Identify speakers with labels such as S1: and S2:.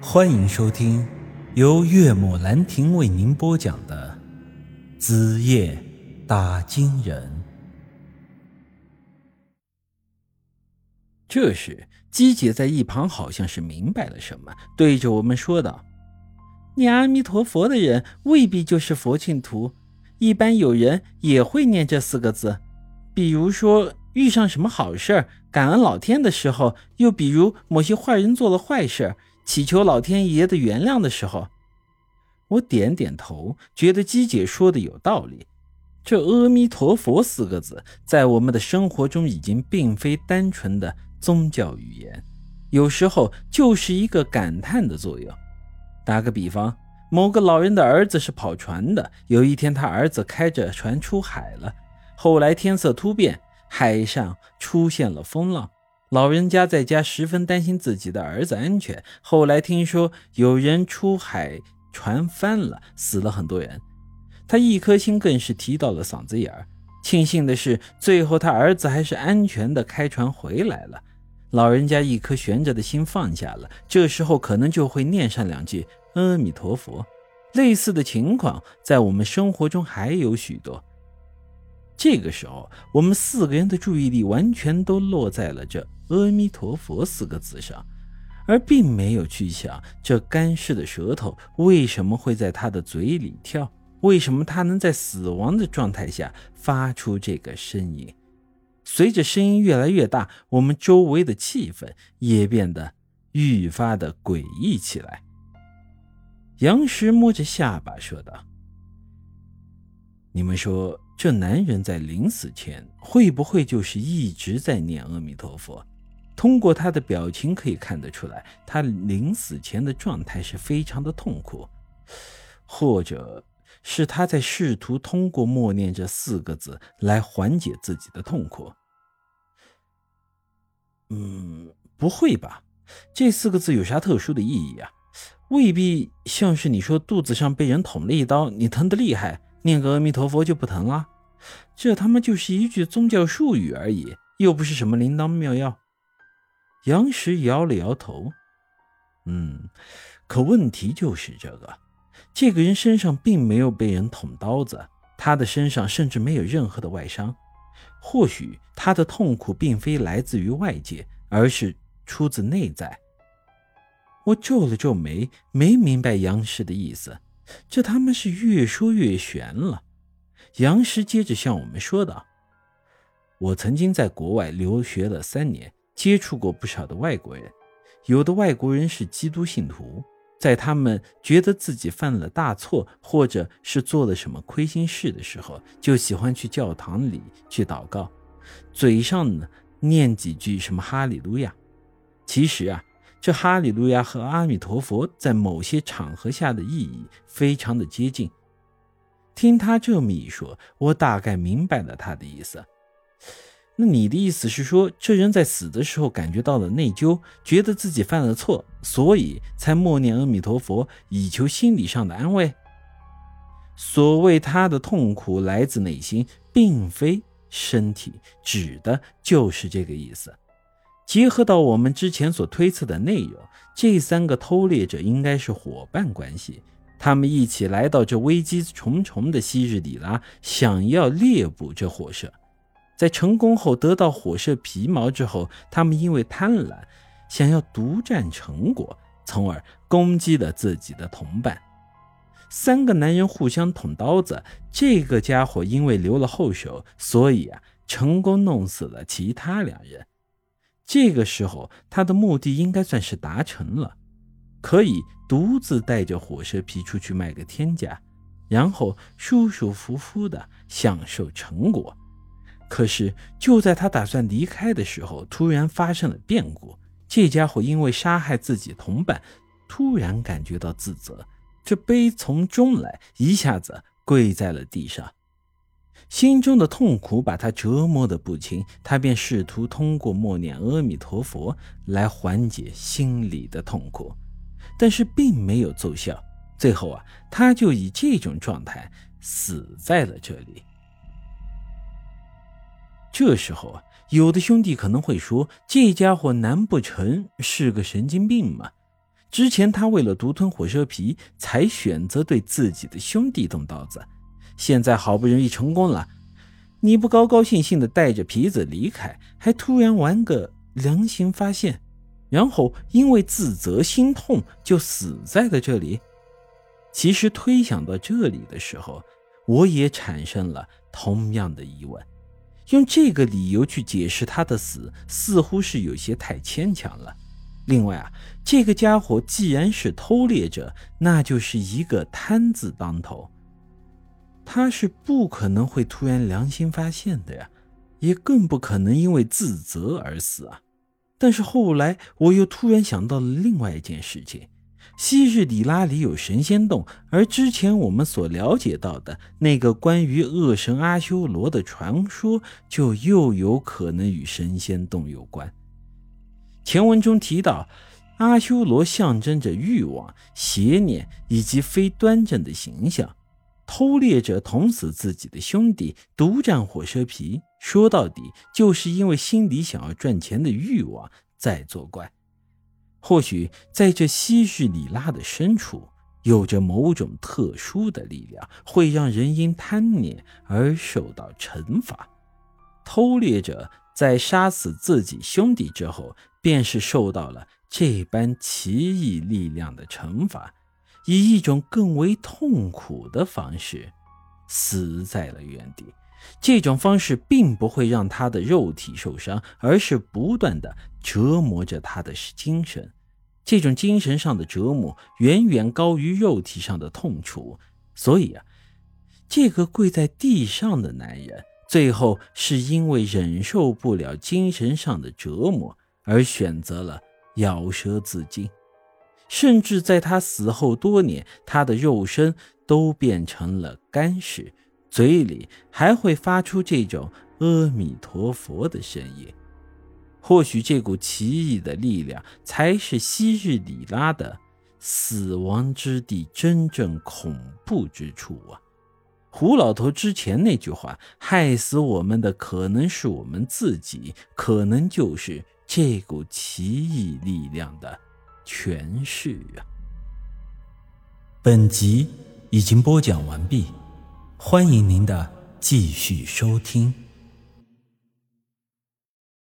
S1: 欢迎收听由岳母兰亭为您播讲的《子夜打金人》。
S2: 这时，姬姐在一旁好像是明白了什么，对着我们说道：“念阿弥陀佛的人未必就是佛净土，一般有人也会念这四个字。比如说遇上什么好事儿感恩老天的时候，又比如某些坏人做了坏事儿祈求老天爷的原谅的时候。”我点点头，觉得姬姐说的有道理。这阿弥陀佛四个字，在我们的生活中已经并非单纯的。宗教语言有时候就是一个感叹的作用。打个比方，某个老人的儿子是跑船的，有一天他儿子开着船出海了，后来天色突变，海上出现了风浪，老人家在家十分担心自己的儿子安全。后来听说有人出海，船翻了，死了很多人，他一颗心更是提到了嗓子眼儿。庆幸的是，最后他儿子还是安全的开船回来了。老人家一颗悬着的心放下了，这时候可能就会念上两句阿弥陀佛。类似的情况在我们生活中还有许多。这个时候，我们四个人的注意力完全都落在了这阿弥陀佛四个字上，而并没有去想这干尸的舌头为什么会在他的嘴里跳。为什么他能在死亡的状态下发出这个声音？随着声音越来越大，我们周围的气氛也变得愈发的诡异起来。杨石摸着下巴说道：“你们说，这男人在临死前会不会就是一直在念阿弥陀佛？通过他的表情可以看得出来，他临死前的状态是非常的痛苦，或者……”是他在试图通过默念这四个字来缓解自己的痛苦。嗯，不会吧？这四个字有啥特殊的意义啊？未必像是你说肚子上被人捅了一刀，你疼得厉害，念个阿弥陀佛就不疼了？这他妈就是一句宗教术语而已，又不是什么灵丹妙药。杨石摇了摇头。嗯，可问题就是这个。这个人身上并没有被人捅刀子，他的身上甚至没有任何的外伤。或许他的痛苦并非来自于外界，而是出自内在。我皱了皱眉，没明白杨石的意思。这他妈是越说越悬了。杨石接着向我们说道：“我曾经在国外留学了三年，接触过不少的外国人，有的外国人是基督信徒。”在他们觉得自己犯了大错，或者是做了什么亏心事的时候，就喜欢去教堂里去祷告，嘴上呢念几句什么哈利路亚。其实啊，这哈利路亚和阿弥陀佛在某些场合下的意义非常的接近。听他这么一说，我大概明白了他的意思。那你的意思是说，这人在死的时候感觉到了内疚，觉得自己犯了错，所以才默念阿弥陀佛，以求心理上的安慰。所谓他的痛苦来自内心，并非身体，指的就是这个意思。结合到我们之前所推测的内容，这三个偷猎者应该是伙伴关系，他们一起来到这危机重重的昔日里拉，想要猎捕这火蛇。在成功后得到火蛇皮毛之后，他们因为贪婪，想要独占成果，从而攻击了自己的同伴。三个男人互相捅刀子，这个家伙因为留了后手，所以啊，成功弄死了其他两人。这个时候，他的目的应该算是达成了，可以独自带着火蛇皮出去卖个天价，然后舒舒服服的享受成果。可是，就在他打算离开的时候，突然发生了变故。这家伙因为杀害自己同伴，突然感觉到自责，这悲从中来，一下子跪在了地上，心中的痛苦把他折磨的不轻。他便试图通过默念阿弥陀佛来缓解心里的痛苦，但是并没有奏效。最后啊，他就以这种状态死在了这里。这时候啊，有的兄弟可能会说：“这家伙难不成是个神经病吗？”之前他为了独吞火车皮，才选择对自己的兄弟动刀子。现在好不容易成功了，你不高高兴兴的带着皮子离开，还突然玩个良心发现，然后因为自责心痛就死在了这里。其实推想到这里的时候，我也产生了同样的疑问。用这个理由去解释他的死，似乎是有些太牵强了。另外啊，这个家伙既然是偷猎者，那就是一个贪字当头。他是不可能会突然良心发现的呀，也更不可能因为自责而死啊。但是后来我又突然想到了另外一件事情：昔日里拉里有神仙洞，而之前我们所了解到的那个关于恶神阿修罗的传说，就又有可能与神仙洞有关。前文中提到，阿修罗象征着欲望、邪念以及非端正的形象。偷猎者捅死自己的兄弟，独占火车皮，说到底就是因为心里想要赚钱的欲望在作怪。或许在这西日里拉的深处，有着某种特殊的力量，会让人因贪念而受到惩罚。偷猎者在杀死自己兄弟之后，便是受到了这般奇异力量的惩罚。以一种更为痛苦的方式死在了原地。这种方式并不会让他的肉体受伤，而是不断的折磨着他的精神。这种精神上的折磨远远高于肉体上的痛楚。所以啊，这个跪在地上的男人，最后是因为忍受不了精神上的折磨，而选择了咬舌自尽。甚至在他死后多年，他的肉身都变成了干尸，嘴里还会发出这种阿弥陀佛的声音。或许这股奇异的力量，才是昔日里拉的死亡之地真正恐怖之处啊！胡老头之前那句话：“害死我们的可能是我们自己，可能就是这股奇异力量的。”诠释啊！
S1: 本集已经播讲完毕，欢迎您的继续收听。